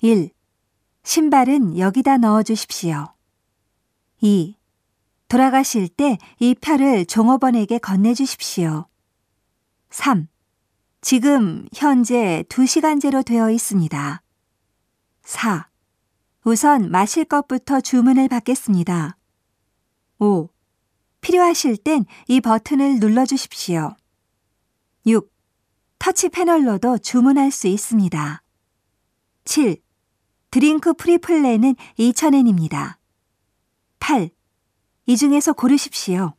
1. 신발은 여기다 넣어 주십시오. 2. 돌아가실 때 이 표를 종업원에게 건네 주십시오. 3. 지금 현재 2시간제로 되어 있습니다. 4. 우선 마실 것부터 주문을 받겠습니다. 5. 필요하실 땐 이 버튼을 눌러 주십시오. 6. 터치 패널로도 주문할 수 있습니다. 7. 드링크 프리 플랜은 2,000엔입니다. 8. 이 중에서 고르십시오.